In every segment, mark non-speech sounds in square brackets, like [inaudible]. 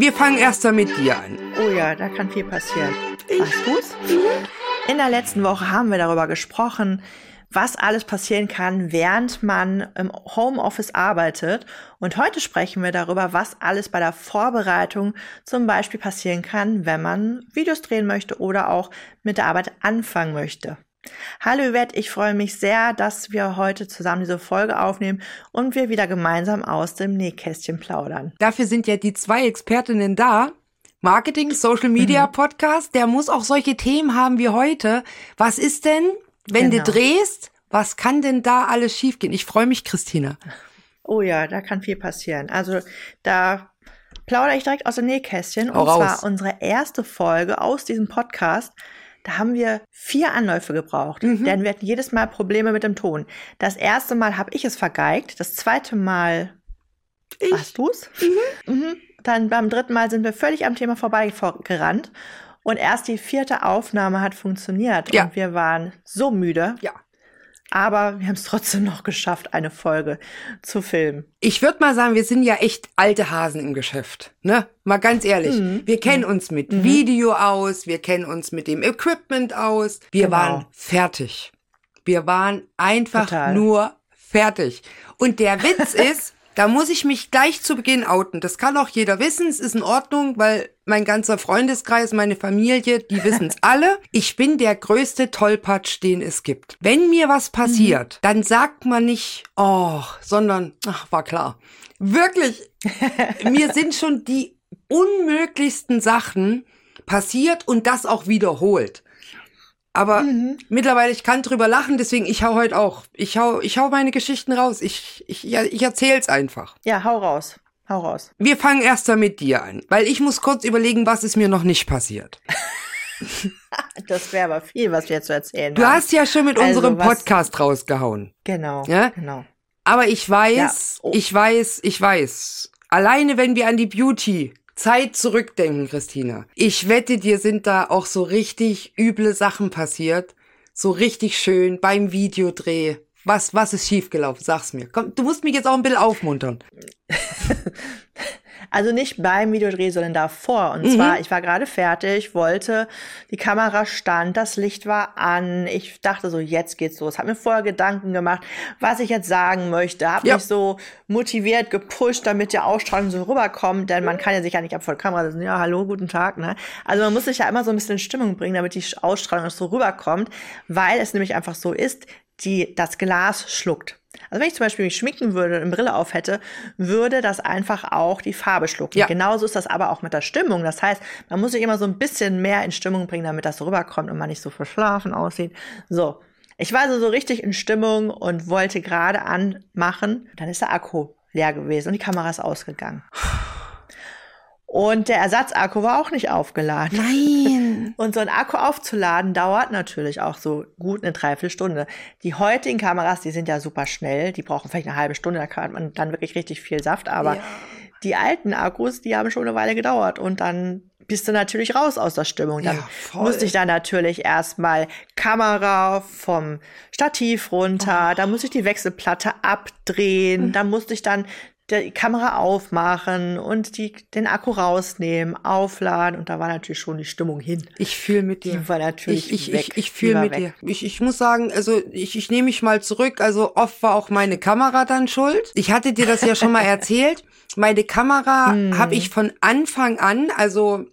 Wir fangen erst mal mit dir an. Oh ja, da kann viel passieren. Hast du's? In der letzten Woche haben wir darüber gesprochen, was alles passieren kann, während man im Homeoffice arbeitet. Und heute sprechen wir darüber, was alles bei der Vorbereitung zum Beispiel passieren kann, wenn man Videos drehen möchte oder auch mit der Arbeit anfangen möchte. Hallo Yvette, ich freue mich sehr, dass wir heute zusammen diese Folge aufnehmen und wir wieder gemeinsam aus dem Nähkästchen plaudern. Dafür sind ja die zwei Expertinnen da. Marketing, Social Media mhm. Podcast, der muss auch solche Themen haben wie heute. Was ist denn, wenn genau. du drehst, was kann denn da alles schiefgehen? Ich freue mich, Christina. Oh ja, da kann viel passieren. Also da plaudere ich direkt aus dem Nähkästchen. Hau und raus. zwar unsere erste Folge aus diesem Podcast da haben wir vier Anläufe gebraucht, mhm. denn wir hatten jedes Mal Probleme mit dem Ton. Das erste Mal habe ich es vergeigt, das zweite Mal ich. warst du's? Mhm. Mhm. Dann beim dritten Mal sind wir völlig am Thema vorbeigerannt. Und erst die vierte Aufnahme hat funktioniert. Ja. Und wir waren so müde. Ja. Aber wir haben es trotzdem noch geschafft, eine Folge zu filmen. Ich würde mal sagen, wir sind ja echt alte Hasen im Geschäft. Ne? Mal ganz ehrlich. Mhm. Wir kennen mhm. uns mit mhm. Video aus, wir kennen uns mit dem Equipment aus. Wir genau. waren fertig. Wir waren einfach Total. nur fertig. Und der Witz [laughs] ist, da muss ich mich gleich zu Beginn outen. Das kann auch jeder wissen. Es ist in Ordnung, weil mein ganzer Freundeskreis, meine Familie, die [laughs] wissen es alle. Ich bin der größte Tollpatsch, den es gibt. Wenn mir was passiert, mhm. dann sagt man nicht, oh, sondern, ach, war klar. Wirklich, [laughs] mir sind schon die unmöglichsten Sachen passiert und das auch wiederholt. Aber mhm. mittlerweile, ich kann drüber lachen, deswegen ich hau heute auch. Ich hau, ich hau meine Geschichten raus. Ich, ich, ich erzähl's einfach. Ja, hau raus. Hau raus. Wir fangen erst mal mit dir an, weil ich muss kurz überlegen, was ist mir noch nicht passiert. [laughs] das wäre aber viel, was wir zu erzählen Du haben. hast ja schon mit also unserem Podcast rausgehauen. Genau. Ja? Genau. Aber ich weiß, ja. oh. ich weiß, ich weiß. Alleine wenn wir an die Beauty Zeit zurückdenken, Christina. Ich wette, dir sind da auch so richtig üble Sachen passiert. So richtig schön beim Videodreh. Was, was ist schiefgelaufen? Sag's mir. Komm, du musst mich jetzt auch ein bisschen aufmuntern. [laughs] Also nicht beim Videodreh, sondern davor. Und mhm. zwar, ich war gerade fertig, wollte, die Kamera stand, das Licht war an. Ich dachte so, jetzt geht's los. Hab mir vorher Gedanken gemacht, was ich jetzt sagen möchte. Hab ja. mich so motiviert, gepusht, damit die Ausstrahlung so rüberkommt. Denn man kann ja sich ja nicht ab vor der Kamera sagen, ja, hallo, guten Tag. Ne? Also man muss sich ja immer so ein bisschen in Stimmung bringen, damit die Ausstrahlung so rüberkommt. Weil es nämlich einfach so ist, die das Glas schluckt. Also wenn ich zum Beispiel mich schminken würde und eine Brille auf hätte, würde das einfach auch die Farbe schlucken. Ja. Genauso ist das aber auch mit der Stimmung. Das heißt, man muss sich immer so ein bisschen mehr in Stimmung bringen, damit das rüberkommt und man nicht so verschlafen aussieht. So. Ich war also so richtig in Stimmung und wollte gerade anmachen. Dann ist der Akku leer gewesen und die Kamera ist ausgegangen. [sighs] Und der Ersatzakku war auch nicht aufgeladen. Nein. [laughs] Und so ein Akku aufzuladen dauert natürlich auch so gut eine Dreiviertelstunde. Die heutigen Kameras, die sind ja super schnell. Die brauchen vielleicht eine halbe Stunde. Da kann man dann wirklich richtig viel Saft. Aber ja. die alten Akkus, die haben schon eine Weile gedauert. Und dann bist du natürlich raus aus der Stimmung. Dann ja, musste ich dann natürlich erstmal Kamera vom Stativ runter, oh. dann musste ich die Wechselplatte abdrehen, mhm. dann musste ich dann die Kamera aufmachen und die, den Akku rausnehmen, aufladen und da war natürlich schon die Stimmung hin. Ich fühle mit dir. Die war natürlich ich, ich, weg. Ich, ich fühle mit weg. dir. Ich, ich muss sagen, also ich, ich nehme mich mal zurück. Also oft war auch meine Kamera dann schuld. Ich hatte dir das ja schon mal [laughs] erzählt. Meine Kamera hm. habe ich von Anfang an, also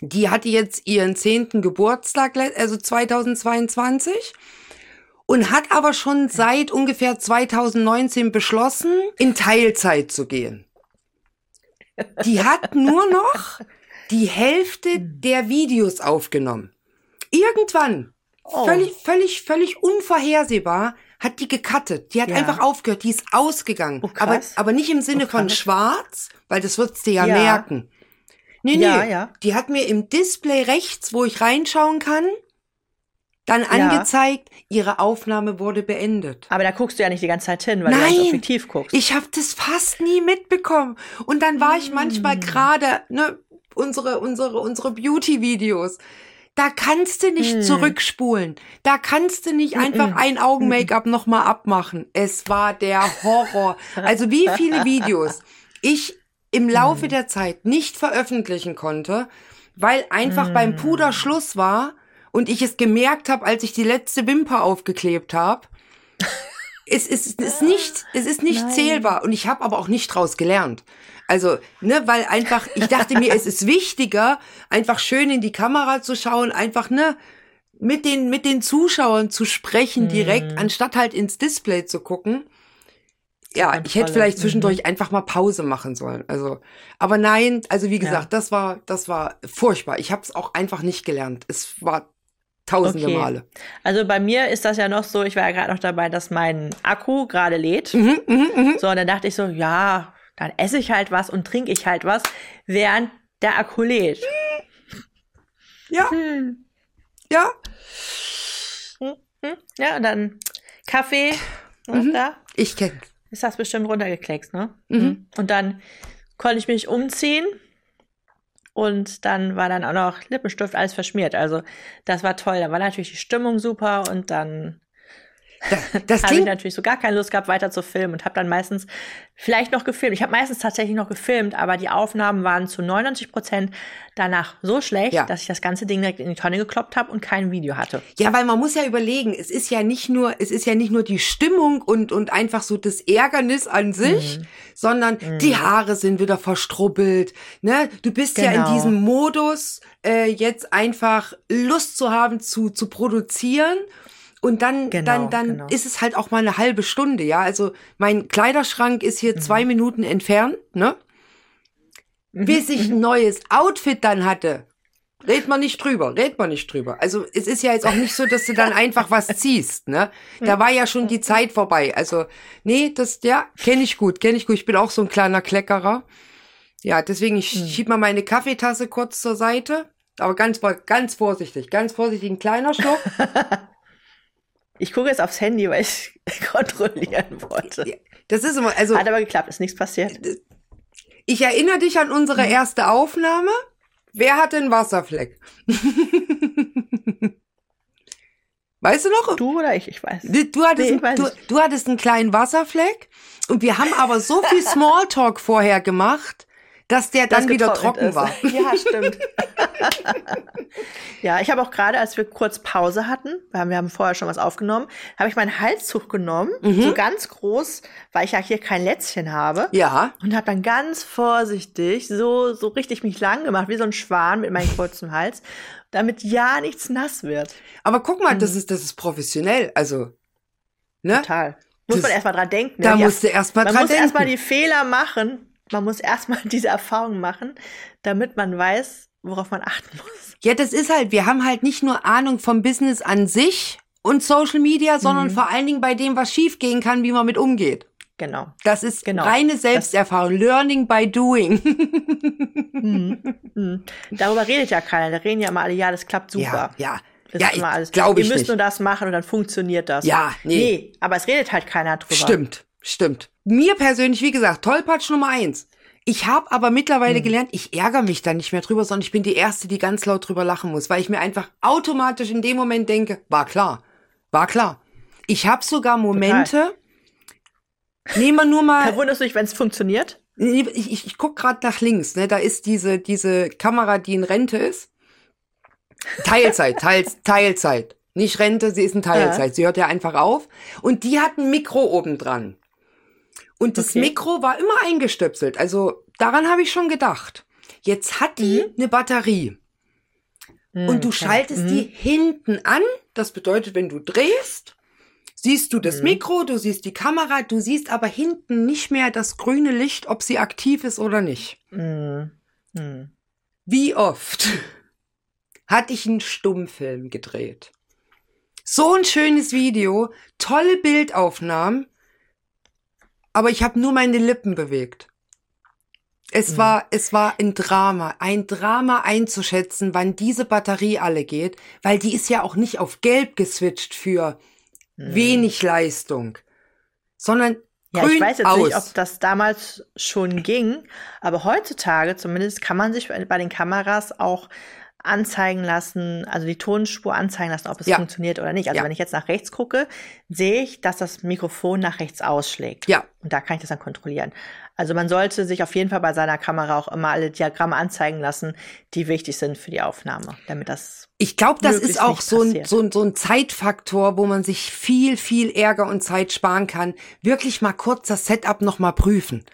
die hatte jetzt ihren zehnten Geburtstag, also 2022 und hat aber schon seit ungefähr 2019 beschlossen, in Teilzeit zu gehen. Die hat nur noch die Hälfte der Videos aufgenommen. Irgendwann, oh. völlig, völlig, völlig unvorhersehbar, hat die gecuttet. Die hat ja. einfach aufgehört, die ist ausgegangen. Oh, aber, aber nicht im Sinne oh, von schwarz, weil das würdest du ja, ja. merken. Nee, nee, ja, ja. die hat mir im Display rechts, wo ich reinschauen kann, dann angezeigt, ja. ihre Aufnahme wurde beendet. Aber da guckst du ja nicht die ganze Zeit hin, weil Nein, du ins Objektiv guckst. Ich habe das fast nie mitbekommen. Und dann war ich manchmal hm. gerade, ne, unsere, unsere, unsere Beauty-Videos. Da kannst du nicht hm. zurückspulen. Da kannst du nicht einfach ein Augen-Make-up nochmal abmachen. Es war der Horror. Also wie viele Videos ich im Laufe der Zeit nicht veröffentlichen konnte, weil einfach beim Puder Schluss war und ich es gemerkt habe, als ich die letzte Wimper aufgeklebt habe. es, ist, es ist nicht, es ist nicht Nein. zählbar und ich habe aber auch nicht draus gelernt. Also, ne, weil einfach, ich dachte mir, es ist wichtiger, einfach schön in die Kamera zu schauen, einfach, ne, mit den, mit den Zuschauern zu sprechen direkt, anstatt halt ins Display zu gucken. Ja, ich hätte vielleicht zwischendurch einfach mal Pause machen sollen. Also, aber nein, also wie gesagt, das war, das war furchtbar. Ich habe es auch einfach nicht gelernt. Es war tausende Okay. Male. Also bei mir ist das ja noch so, ich war ja gerade noch dabei, dass mein Akku gerade lädt. Mhm, mhm, mhm. So, und dann dachte ich so, ja, dann esse ich halt was und trinke ich halt was, während der Akku lädt. Ja, Hm. ja. Hm, hm. Ja, und dann Kaffee. Mhm. Da Ich kenn's. ist das bestimmt runtergekleckst, ne? Mhm. Und dann konnte ich mich umziehen. Und dann war dann auch noch Lippenstift alles verschmiert. Also das war toll. Da war natürlich die Stimmung super und dann Das, das habe ich natürlich so gar keine Lust gehabt, weiter zu filmen und habe dann meistens vielleicht noch gefilmt. Ich habe meistens tatsächlich noch gefilmt, aber die Aufnahmen waren zu 99 Prozent danach so schlecht, Ja. dass ich das ganze Ding direkt in die Tonne gekloppt habe und kein Video hatte. ja, weil man muss ja überlegen, es ist ja nicht nur, es ist ja nicht nur die Stimmung und, und einfach so das Ärgernis an sich, Mhm. sondern die Haare sind wieder verstrubbelt, ne? Du bist ja in Genau. diesem Modus, äh, jetzt einfach Lust zu haben zu, zu produzieren. Und dann, Genau, dann, dann genau. ist es halt auch mal eine halbe Stunde, ja. Also mein Kleiderschrank ist Mhm. hier zwei Minuten entfernt, ne? Mhm. Bis ich ein neues Outfit dann hatte. Red man nicht drüber, red man nicht drüber. Also es ist ja jetzt auch nicht so, dass du dann einfach was ziehst, ne? Da war ja schon die Zeit vorbei. Also, nee, das, ja, kenne ich gut, kenne ich gut. Ich bin auch so ein kleiner Kleckerer. Ja, deswegen, ich schieb mal meine Kaffeetasse kurz zur Seite. Aber ganz, ganz vorsichtig, ganz vorsichtig, ein kleiner Schluck. [laughs] Ich gucke jetzt aufs Handy, weil ich [laughs] kontrollieren wollte. Das ist immer, also Hat aber geklappt, ist nichts passiert. ich erinnere dich an Mhm. unsere erste Aufnahme. Wer hatte einen Wasserfleck? [laughs] weißt du noch? Du oder ich? Ich weiß. Du, hattest, Nee, weiß du, du hattest einen kleinen Wasserfleck und wir haben aber so viel [laughs] Smalltalk vorher gemacht, dass der dann das wieder trocken ist. war. [laughs] Ja, stimmt. [laughs] ja, ich habe auch gerade, als wir kurz Pause hatten, wir haben, wir haben vorher schon was aufgenommen, habe ich mein Halstuch genommen, so ganz groß, weil ich ja hier kein Lätzchen habe. Ja, Und habe dann ganz vorsichtig so, so richtig mich lang gemacht, wie so ein Schwan mit meinem kurzen Hals, damit ja nichts nass wird. aber guck mal, Mhm. das ist das ist professionell, also ne? Total. Muss Das- man erstmal dran denken. Da? Ja. musst du erst mal Man dran muss erstmal denken. die Fehler machen. Man muss erstmal [laughs] diese Erfahrung machen, damit man weiß, worauf man achten muss. Ja, das ist halt, wir haben halt nicht nur Ahnung vom Business an sich und Social Media, sondern Mhm. vor allen Dingen bei dem, was schiefgehen kann, wie man mit umgeht. Genau. Das ist Genau. reine Selbsterfahrung, Learning by doing. [laughs] Mhm. Mhm. Darüber redet ja keiner. Da reden ja immer alle, ja, das klappt super. Ja, ja. Das Ja, ist immer alles. glaube ich Ihr müsst nicht. nur das machen und dann funktioniert das. Ja, nee. Nee, aber es redet halt keiner drüber. Stimmt, stimmt. Mir persönlich, wie gesagt, Tollpatsch Nummer eins. Ich habe aber mittlerweile Hm. gelernt, ich ärgere mich da nicht mehr drüber, sondern ich bin die Erste, die ganz laut drüber lachen muss, weil ich mir einfach automatisch in dem Moment denke, war klar, war klar. Ich habe sogar Momente, nehmen wir nur Da mal, [laughs] wunderst du dich, wenn es funktioniert? ich, ich, ich guck gerade nach links, ne, da ist diese, diese Kamera, die in Rente ist. Teilzeit, Teils, Teilzeit. Nicht Rente, sie ist in Teilzeit. Sie hört ja einfach auf. Und die hat ein Mikro oben dran. Und das Okay. Mikro war immer eingestöpselt. Also daran habe ich schon gedacht. Jetzt hat die eine Batterie. Und du Mhm. schaltest die hinten an. Das bedeutet, wenn du drehst, siehst du das Mhm. Mikro, du siehst die Kamera, du siehst aber hinten nicht mehr das grüne Licht, ob sie aktiv ist oder nicht. Mhm. Mhm. Wie oft [laughs] hatte ich einen Stummfilm gedreht? So ein schönes Video, tolle Bildaufnahmen, aber ich habe nur meine Lippen bewegt. Es war, es war ein Drama, ein Drama einzuschätzen, wann diese Batterie alle geht, weil die ist ja auch nicht auf Gelb geswitcht für wenig Leistung, sondern Ja, grün ich weiß jetzt aus. nicht, ob das damals schon ging, aber heutzutage zumindest kann man sich bei den Kameras auch anzeigen lassen, also die Tonspur anzeigen lassen, ob es ja. funktioniert oder nicht. Also ja. wenn ich jetzt nach rechts gucke, sehe ich, dass das Mikrofon nach rechts ausschlägt. Ja. Und da kann ich das dann kontrollieren. Also man sollte sich auf jeden Fall bei seiner Kamera auch immer alle Diagramme anzeigen lassen, die wichtig sind für die Aufnahme, damit das. Ich glaube, das ist auch so ein, so, ein, so ein Zeitfaktor, wo man sich viel, viel Ärger und Zeit sparen kann. Wirklich mal kurz das Setup nochmal prüfen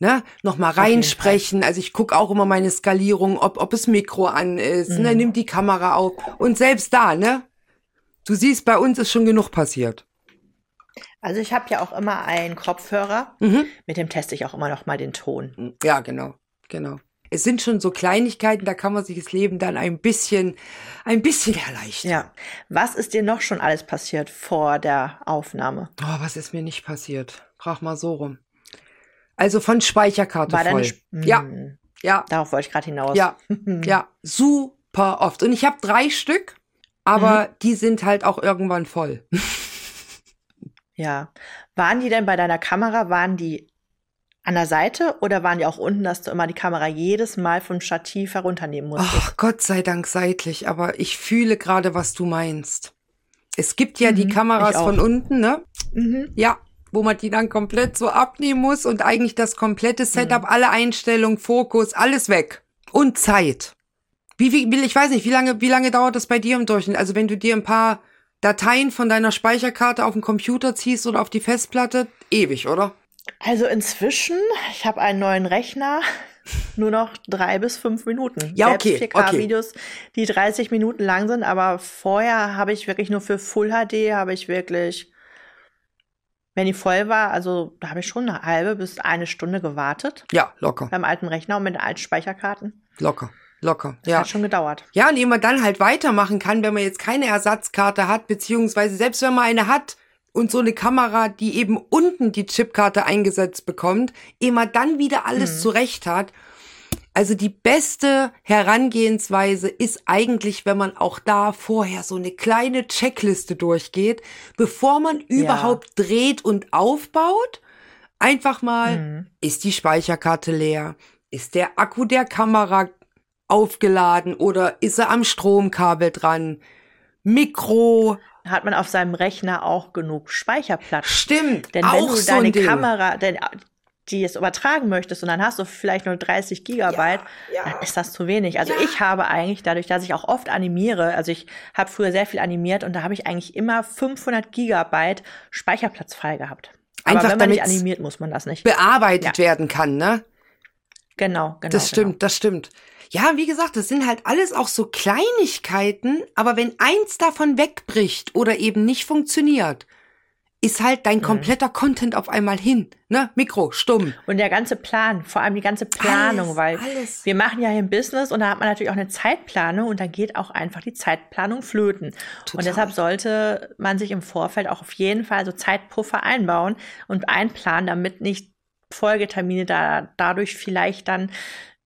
ne, nochmal reinsprechen. Also ich gucke auch immer meine Skalierung, ob, ob es Mikro an ist, ne, mhm. ne, nimmt die Kamera auf. Und selbst da, ne? Du siehst, bei uns ist schon genug passiert. Also ich habe ja auch immer einen Kopfhörer, mhm. mit dem teste ich auch immer noch mal den Ton. Ja, genau, genau. Es sind schon so Kleinigkeiten, da kann man sich das Leben dann ein bisschen, ein bisschen erleichtern. Ja. Was ist dir noch schon alles passiert vor der Aufnahme? Oh, was ist mir nicht passiert? Frag mal so rum. Also von Speicherkarte War voll. Sp ja, hm. ja. Darauf wollte ich gerade hinaus. Ja, [laughs] ja, super oft. Und ich habe drei Stück, aber mhm. die sind halt auch irgendwann voll. [laughs] ja. Waren die denn bei deiner Kamera, waren die an der Seite oder waren die auch unten, dass du immer die Kamera jedes Mal vom Stativ herunternehmen musstest? Ach, Gott sei Dank seitlich, aber ich fühle gerade, was du meinst. Es gibt ja mhm, die Kameras von unten, ne? Mhm. Ja, wo man die dann komplett so abnehmen muss und eigentlich das komplette Setup, mhm. alle Einstellungen, Fokus, alles weg. Und Zeit. Wie, wie, ich weiß nicht, wie lange, wie lange dauert das bei dir im Durchschnitt? Also wenn du dir ein paar Dateien von deiner Speicherkarte auf den Computer ziehst oder auf die Festplatte, ewig, oder? Also inzwischen, ich habe einen neuen Rechner, [laughs] nur noch drei bis fünf Minuten. Ja, okay. 4K-Videos, okay. die 30 Minuten lang sind, aber vorher habe ich wirklich nur für Full HD, habe ich wirklich wenn die voll war, also da habe ich schon eine halbe bis eine Stunde gewartet. Ja, locker. Beim alten Rechner und mit den alten Speicherkarten. Locker. Locker. Das ja. hat schon gedauert. Ja, und ehe man dann halt weitermachen kann, wenn man jetzt keine Ersatzkarte hat, beziehungsweise selbst wenn man eine hat und so eine Kamera, die eben unten die Chipkarte eingesetzt bekommt, ehe man dann wieder alles hm. zurecht hat also die beste Herangehensweise ist eigentlich, wenn man auch da vorher so eine kleine Checkliste durchgeht, bevor man ja. überhaupt dreht und aufbaut. Einfach mal, mhm. ist die Speicherkarte leer? Ist der Akku der Kamera aufgeladen oder ist er am Stromkabel dran? Mikro. Hat man auf seinem Rechner auch genug Speicherplatz? Stimmt. Denn wenn du so deine Kamera, denn die es übertragen möchtest und dann hast du vielleicht nur 30 Gigabyte, ja, ja. dann ist das zu wenig. Also ja. ich habe eigentlich, dadurch, dass ich auch oft animiere, also ich habe früher sehr viel animiert und da habe ich eigentlich immer 500 Gigabyte Speicherplatz frei gehabt. Einfach Aber wenn man nicht animiert, muss man das nicht. Bearbeitet werden kann, ne? Genau, genau. Das stimmt, genau. das stimmt. Ja, wie gesagt, das sind halt alles auch so Kleinigkeiten, aber wenn eins davon wegbricht oder eben nicht funktioniert, ist halt dein mhm. kompletter mhm. Content auf einmal hin. Ne? Mikro, stumm. Und der ganze Plan, vor allem die ganze Planung, alles, weil alles. wir machen ja hier ein Business und da hat man natürlich auch eine Zeitplanung und da geht auch einfach die Zeitplanung flöten. Total. Und deshalb sollte man sich im Vorfeld auch auf jeden Fall so Zeitpuffer einbauen und einplanen, damit nicht Folgetermine da dadurch vielleicht dann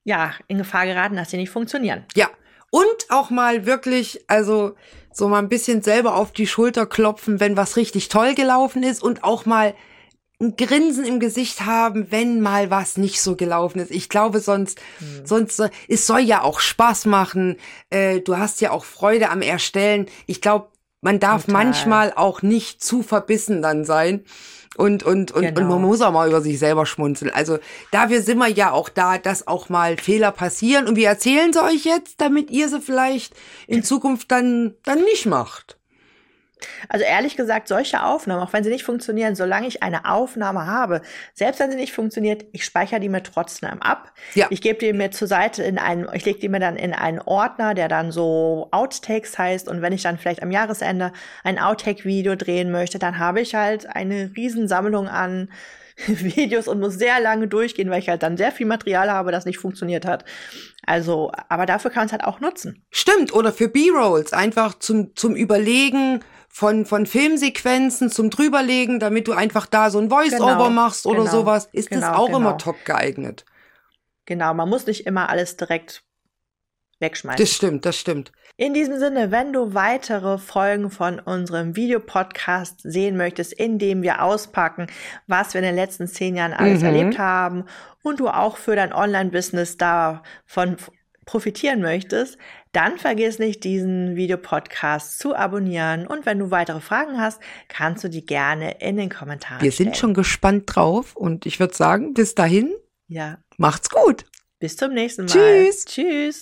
ja in Gefahr geraten, dass sie nicht funktionieren. Ja. Und auch mal wirklich, also so mal ein bisschen selber auf die Schulter klopfen, wenn was richtig toll gelaufen ist und auch mal ein Grinsen im Gesicht haben, wenn mal was nicht so gelaufen ist. Ich glaube, sonst, mhm. sonst, es soll ja auch Spaß machen. Äh, du hast ja auch Freude am Erstellen. Ich glaube, man darf Total. manchmal auch nicht zu verbissen dann sein. Und, und, und, genau. und man genau. muss auch mal über sich selber schmunzeln. Also dafür sind wir ja auch da, dass auch mal Fehler passieren. Und wir erzählen sie euch jetzt, damit ihr sie vielleicht in Zukunft dann, dann nicht macht. Also ehrlich gesagt, solche Aufnahmen, auch wenn sie nicht funktionieren, solange ich eine Aufnahme habe, selbst wenn sie nicht funktioniert, ich speichere die mir trotzdem ab. Ja. Ich gebe die mir zur Seite in einen, ich lege die mir dann in einen Ordner, der dann so Outtakes heißt. Und wenn ich dann vielleicht am Jahresende ein Outtake-Video drehen möchte, dann habe ich halt eine Riesensammlung an [laughs] Videos und muss sehr lange durchgehen, weil ich halt dann sehr viel Material habe, das nicht funktioniert hat. Also, aber dafür kann man es halt auch nutzen. Stimmt, oder für B-Rolls, einfach zum, zum Überlegen, von, von Filmsequenzen zum drüberlegen, damit du einfach da so ein Voice-Over genau, genau, oder sowas, ist genau, das auch genau. immer top geeignet. Genau, man muss nicht immer alles direkt wegschmeißen. Das stimmt, das stimmt. In diesem Sinne, wenn du weitere Folgen von unserem Videopodcast sehen möchtest, in dem wir auspacken, was wir in den letzten zehn Jahren alles mhm. erlebt haben und du auch für dein Online-Business davon profitieren möchtest, dann vergiss nicht, diesen Videopodcast zu abonnieren. Und wenn du weitere Fragen hast, kannst du die gerne in den Kommentaren Wir sind stellen. schon gespannt drauf und ich würde sagen, bis dahin, Ja. macht's gut. Bis zum nächsten Mal. Tschüss. Tschüss.